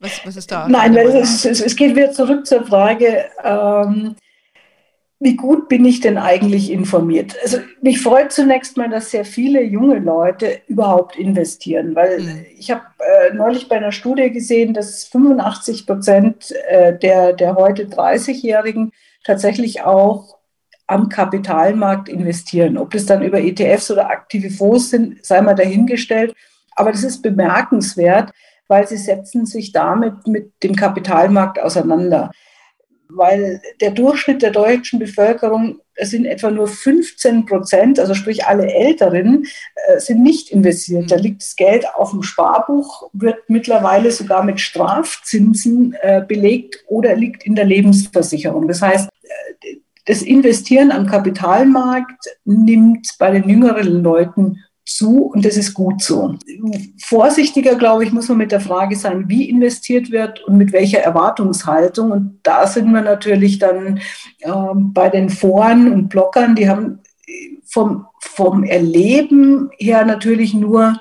was, was ist da? Nein, es, es, es, geht wieder zurück zur Frage, ähm, wie gut bin ich denn eigentlich informiert? Also mich freut zunächst mal, dass sehr viele junge Leute überhaupt investieren, weil mhm. ich habe äh, neulich bei einer Studie gesehen, dass 85 Prozent äh, der, der heute 30-Jährigen tatsächlich auch am Kapitalmarkt investieren. Ob das dann über ETFs oder aktive Fonds sind, sei mal dahingestellt. Aber das ist bemerkenswert, weil sie setzen sich damit mit dem Kapitalmarkt auseinander. Weil der Durchschnitt der deutschen Bevölkerung sind etwa nur 15 Prozent, also sprich alle Älteren, äh, sind nicht investiert. Da mhm. liegt das Geld auf dem Sparbuch, wird mittlerweile sogar mit Strafzinsen äh, belegt oder liegt in der Lebensversicherung. Das heißt, das Investieren am Kapitalmarkt nimmt bei den jüngeren Leuten zu und das ist gut so. Vorsichtiger, glaube ich, muss man mit der Frage sein, wie investiert wird und mit welcher Erwartungshaltung. Und da sind wir natürlich dann äh, bei den Foren und Blockern, die haben vom, vom Erleben her natürlich nur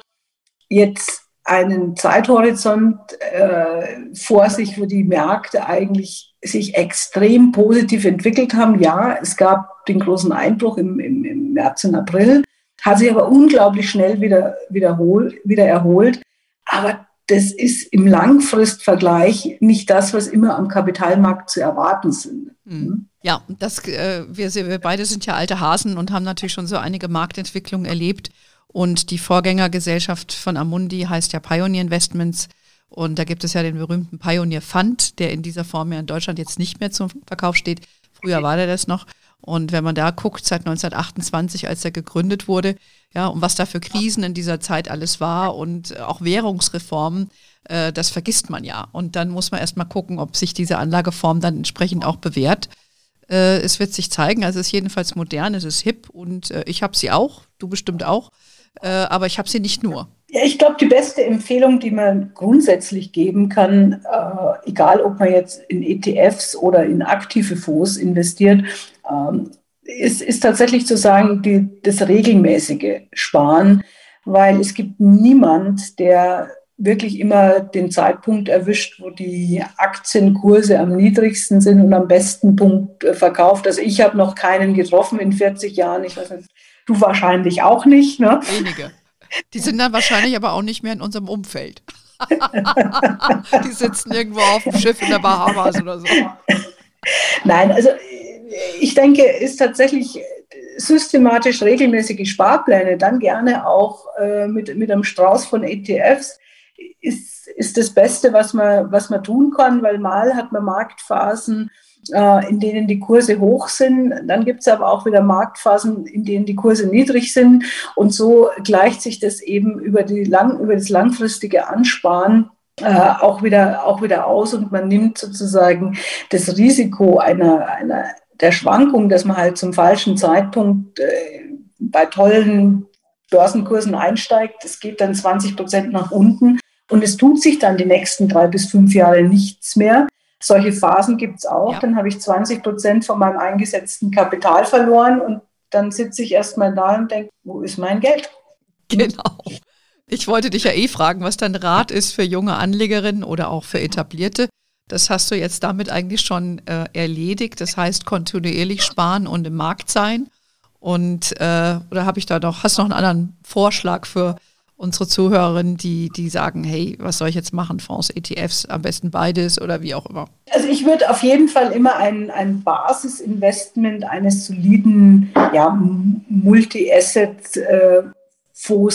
jetzt einen Zeithorizont äh, vor sich, wo die Märkte eigentlich sich extrem positiv entwickelt haben. Ja, es gab den großen Einbruch im, im, im März und April hat sich aber unglaublich schnell wieder, wiederhol, wieder erholt. Aber das ist im Langfristvergleich nicht das, was immer am Kapitalmarkt zu erwarten sind. Mhm. Ja, das, äh, wir, wir beide sind ja alte Hasen und haben natürlich schon so einige Marktentwicklungen erlebt. Und die Vorgängergesellschaft von Amundi heißt ja Pioneer Investments. Und da gibt es ja den berühmten Pioneer Fund, der in dieser Form ja in Deutschland jetzt nicht mehr zum Verkauf steht. Früher war der das noch. Und wenn man da guckt, seit 1928, als er gegründet wurde, ja, und was da für Krisen in dieser Zeit alles war und auch Währungsreformen, äh, das vergisst man ja. Und dann muss man erstmal gucken, ob sich diese Anlageform dann entsprechend auch bewährt. Äh, es wird sich zeigen, also es ist jedenfalls modern, es ist hip und äh, ich habe sie auch, du bestimmt auch, äh, aber ich habe sie nicht nur. Ja, ich glaube, die beste Empfehlung, die man grundsätzlich geben kann, äh, egal ob man jetzt in ETFs oder in aktive Fonds investiert, ähm, ist, ist tatsächlich zu sagen, die, das regelmäßige Sparen, weil es gibt niemand, der wirklich immer den Zeitpunkt erwischt, wo die Aktienkurse am niedrigsten sind und am besten Punkt äh, verkauft. Also ich habe noch keinen getroffen in 40 Jahren. Ich weiß nicht, du wahrscheinlich auch nicht. Ne? Wenige. Die sind dann wahrscheinlich aber auch nicht mehr in unserem Umfeld. die sitzen irgendwo auf dem Schiff in der Bahamas oder so. Nein, also ich denke, ist tatsächlich systematisch regelmäßige Sparpläne, dann gerne auch äh, mit, mit einem Strauß von ETFs, ist, ist das Beste, was man, was man tun kann, weil mal hat man Marktphasen, in denen die Kurse hoch sind. Dann gibt es aber auch wieder Marktphasen, in denen die Kurse niedrig sind. Und so gleicht sich das eben über, die lang, über das langfristige Ansparen äh, auch, wieder, auch wieder aus und man nimmt sozusagen das Risiko einer, einer der Schwankung, dass man halt zum falschen Zeitpunkt äh, bei tollen Börsenkursen einsteigt. Es geht dann 20 Prozent nach unten und es tut sich dann die nächsten drei bis fünf Jahre nichts mehr. Solche Phasen gibt es auch. Ja. Dann habe ich 20 Prozent von meinem eingesetzten Kapital verloren und dann sitze ich erstmal da und denke, wo ist mein Geld? Genau. Ich wollte dich ja eh fragen, was dein Rat ist für junge Anlegerinnen oder auch für etablierte. Das hast du jetzt damit eigentlich schon äh, erledigt. Das heißt, kontinuierlich sparen und im Markt sein. Und äh, oder habe ich da noch, hast du noch einen anderen Vorschlag für unsere Zuhörerinnen, die, die sagen, hey, was soll ich jetzt machen? Fonds, ETFs, am besten beides oder wie auch immer? Also ich würde auf jeden Fall immer ein, ein Basisinvestment eines soliden ja, Multi-Asset äh,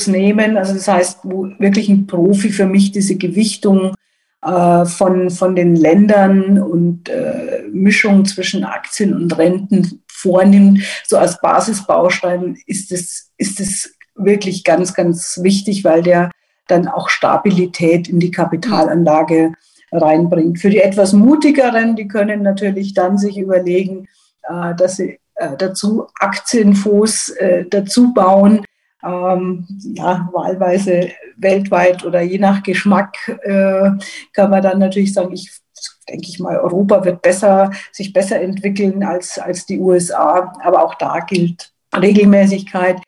nehmen. Also das heißt, wo wirklich ein Profi für mich diese Gewichtung äh, von, von den Ländern und äh, Mischung zwischen Aktien und Renten vornimmt. So als Basisbaustein ist es, ist es wirklich ganz, ganz wichtig, weil der dann auch Stabilität in die Kapitalanlage reinbringt. Für die etwas mutigeren, die können natürlich dann sich überlegen, äh, dass sie äh, dazu Aktienfonds äh, dazu bauen, ähm, ja, wahlweise weltweit oder je nach Geschmack kann man dann natürlich sagen, ich denke ich mal, Europa wird besser, sich besser entwickeln als, als die USA. Aber auch da gilt Regelmäßigkeit.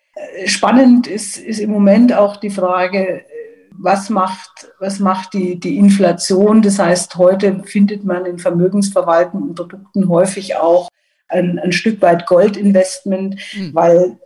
Spannend ist, ist im Moment auch die Frage, was macht, was macht die, die Inflation? Das heißt, heute findet man in vermögensverwaltenden Produkten häufig auch ein, ein Stück weit Goldinvestment, mhm. weil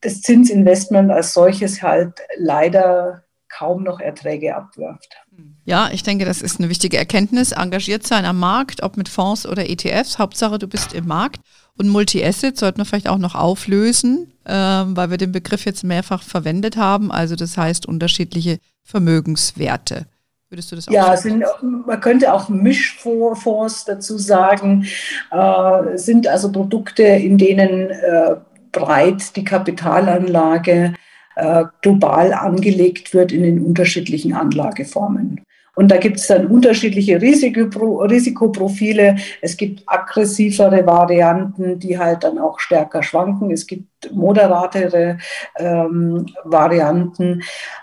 das Zinsinvestment als solches halt leider kaum noch Erträge abwirft. Ja, ich denke, das ist eine wichtige Erkenntnis. Engagiert sein am Markt, ob mit Fonds oder ETFs. Hauptsache, du bist im Markt. Und Multi-Asset sollten wir vielleicht auch noch auflösen, ähm, weil wir den Begriff jetzt mehrfach verwendet haben. Also das heißt unterschiedliche Vermögenswerte. Würdest du das auch Ja, sind, man könnte auch Mischfonds dazu sagen, äh, sind also Produkte, in denen äh, breit die Kapitalanlage äh, global angelegt wird in den unterschiedlichen Anlageformen. Und da gibt es dann unterschiedliche Risikopro Risikoprofile. Es gibt aggressivere Varianten, die halt dann auch stärker schwanken. Es gibt moderatere ähm, Varianten.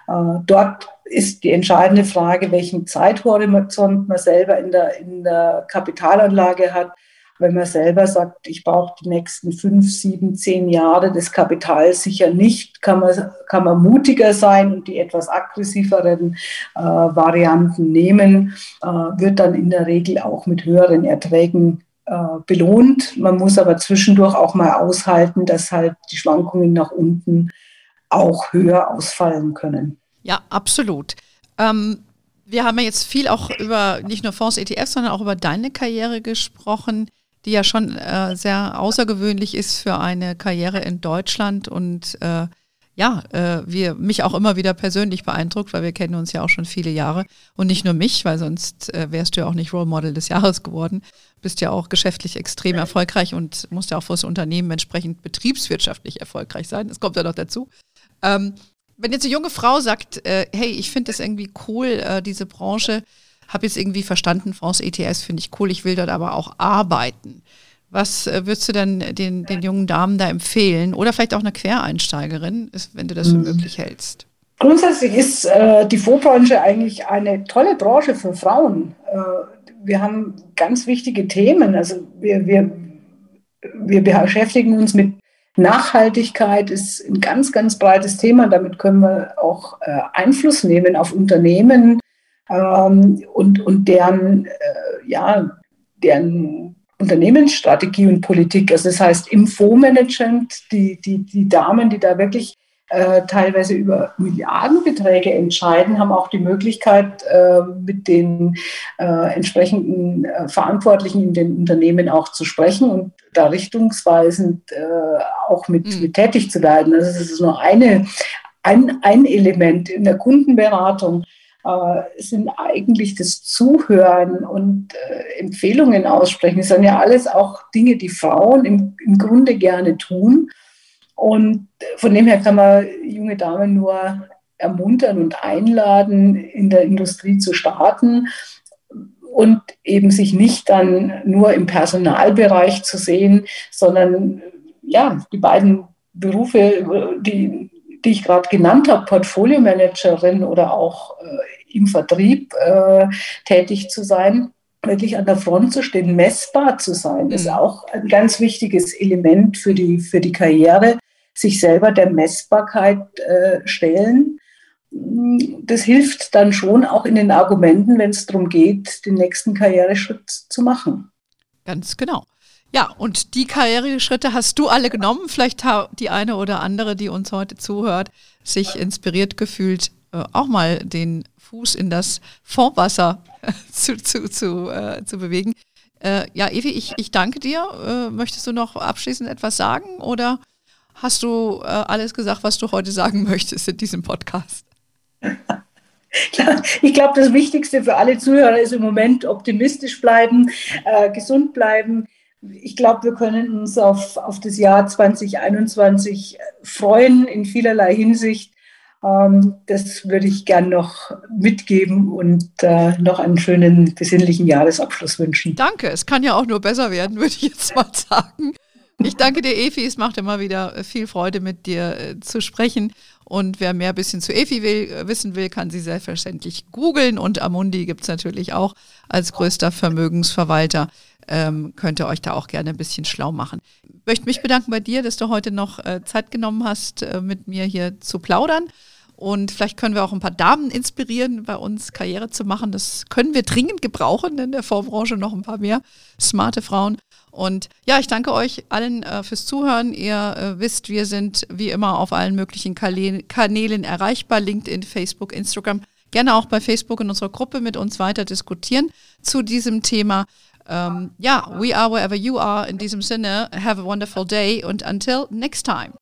Äh, dort ist die entscheidende Frage, welchen Zeithorizont man selber in der, in der Kapitalanlage hat. Wenn man selber sagt, ich brauche die nächsten fünf, sieben, zehn Jahre des Kapitals sicher nicht, kann man, kann man mutiger sein und die etwas aggressiveren äh, Varianten nehmen, äh, wird dann in der Regel auch mit höheren Erträgen äh, belohnt. Man muss aber zwischendurch auch mal aushalten, dass halt die Schwankungen nach unten auch höher ausfallen können. Ja, absolut. Ähm, wir haben ja jetzt viel auch über nicht nur Fonds, ETFs, sondern auch über deine Karriere gesprochen die ja schon äh, sehr außergewöhnlich ist für eine Karriere in Deutschland und äh, ja, äh, wir mich auch immer wieder persönlich beeindruckt, weil wir kennen uns ja auch schon viele Jahre und nicht nur mich, weil sonst äh, wärst du ja auch nicht Role Model des Jahres geworden. Bist ja auch geschäftlich extrem erfolgreich und musst ja auch für das Unternehmen entsprechend betriebswirtschaftlich erfolgreich sein. Das kommt ja noch dazu. Ähm, wenn jetzt eine junge Frau sagt, äh, hey, ich finde das irgendwie cool, äh, diese Branche, habe jetzt irgendwie verstanden, Fonds ETS finde ich cool, ich will dort aber auch arbeiten. Was äh, würdest du denn den, den jungen Damen da empfehlen? Oder vielleicht auch eine Quereinsteigerin, wenn du das für mhm. möglich hältst? Grundsätzlich ist äh, die Fondsbranche eigentlich eine tolle Branche für Frauen. Äh, wir haben ganz wichtige Themen. Also wir, wir, wir beschäftigen uns mit Nachhaltigkeit, ist ein ganz, ganz breites Thema. Damit können wir auch äh, Einfluss nehmen auf Unternehmen, ähm, und, und deren, äh, ja, deren Unternehmensstrategie und Politik. Also das heißt, im Fondsmanagement, die, die, die Damen, die da wirklich äh, teilweise über Milliardenbeträge entscheiden, haben auch die Möglichkeit, äh, mit den äh, entsprechenden äh, Verantwortlichen in den Unternehmen auch zu sprechen und da richtungsweisend auch mit, mhm. mit tätig zu werden. Also das ist nur eine, ein, ein Element in der Kundenberatung sind eigentlich das Zuhören und äh, Empfehlungen aussprechen. Das sind ja alles auch Dinge, die Frauen im, im Grunde gerne tun. Und von dem her kann man junge Damen nur ermuntern und einladen, in der Industrie zu starten und eben sich nicht dann nur im Personalbereich zu sehen, sondern ja, die beiden Berufe, die, die ich gerade genannt habe, Portfolio-Managerin oder auch äh, im Vertrieb äh, tätig zu sein, wirklich an der Front zu stehen, messbar zu sein, ist mhm. auch ein ganz wichtiges Element für die, für die Karriere, sich selber der Messbarkeit äh, stellen. Das hilft dann schon auch in den Argumenten, wenn es darum geht, den nächsten Karriereschritt zu machen. Ganz genau. Ja, und die Karriereschritte hast du alle genommen. Vielleicht hat die eine oder andere, die uns heute zuhört, sich inspiriert gefühlt, äh, auch mal den Fuß in das Fondwasser zu, zu, zu, äh, zu bewegen. Äh, ja, Evi, ich, ich danke dir. Äh, möchtest du noch abschließend etwas sagen oder hast du äh, alles gesagt, was du heute sagen möchtest in diesem Podcast? Ich glaube, das Wichtigste für alle Zuhörer ist im Moment optimistisch bleiben, äh, gesund bleiben. Ich glaube, wir können uns auf, auf das Jahr 2021 freuen in vielerlei Hinsicht. Ähm, das würde ich gern noch mitgeben und äh, noch einen schönen besinnlichen Jahresabschluss wünschen. Danke, es kann ja auch nur besser werden, würde ich jetzt mal sagen. Ich danke dir, Efi. Es macht immer wieder viel Freude, mit dir äh, zu sprechen. Und wer mehr ein bisschen zu Efi will, äh, wissen will, kann sie selbstverständlich googeln. Und Amundi gibt es natürlich auch als größter Vermögensverwalter. Ähm, könnt ihr euch da auch gerne ein bisschen schlau machen. Ich möchte mich bedanken bei dir, dass du heute noch äh, Zeit genommen hast, äh, mit mir hier zu plaudern. Und vielleicht können wir auch ein paar Damen inspirieren, bei uns Karriere zu machen. Das können wir dringend gebrauchen, in der Vorbranche noch ein paar mehr smarte Frauen. Und ja, ich danke euch allen äh, fürs Zuhören. Ihr äh, wisst, wir sind wie immer auf allen möglichen Kanälen erreichbar. LinkedIn, Facebook, Instagram. Gerne auch bei Facebook in unserer Gruppe mit uns weiter diskutieren zu diesem Thema. Um, ähm, ja, we are wherever you are. In diesem Sinne, have a wonderful day und until next time.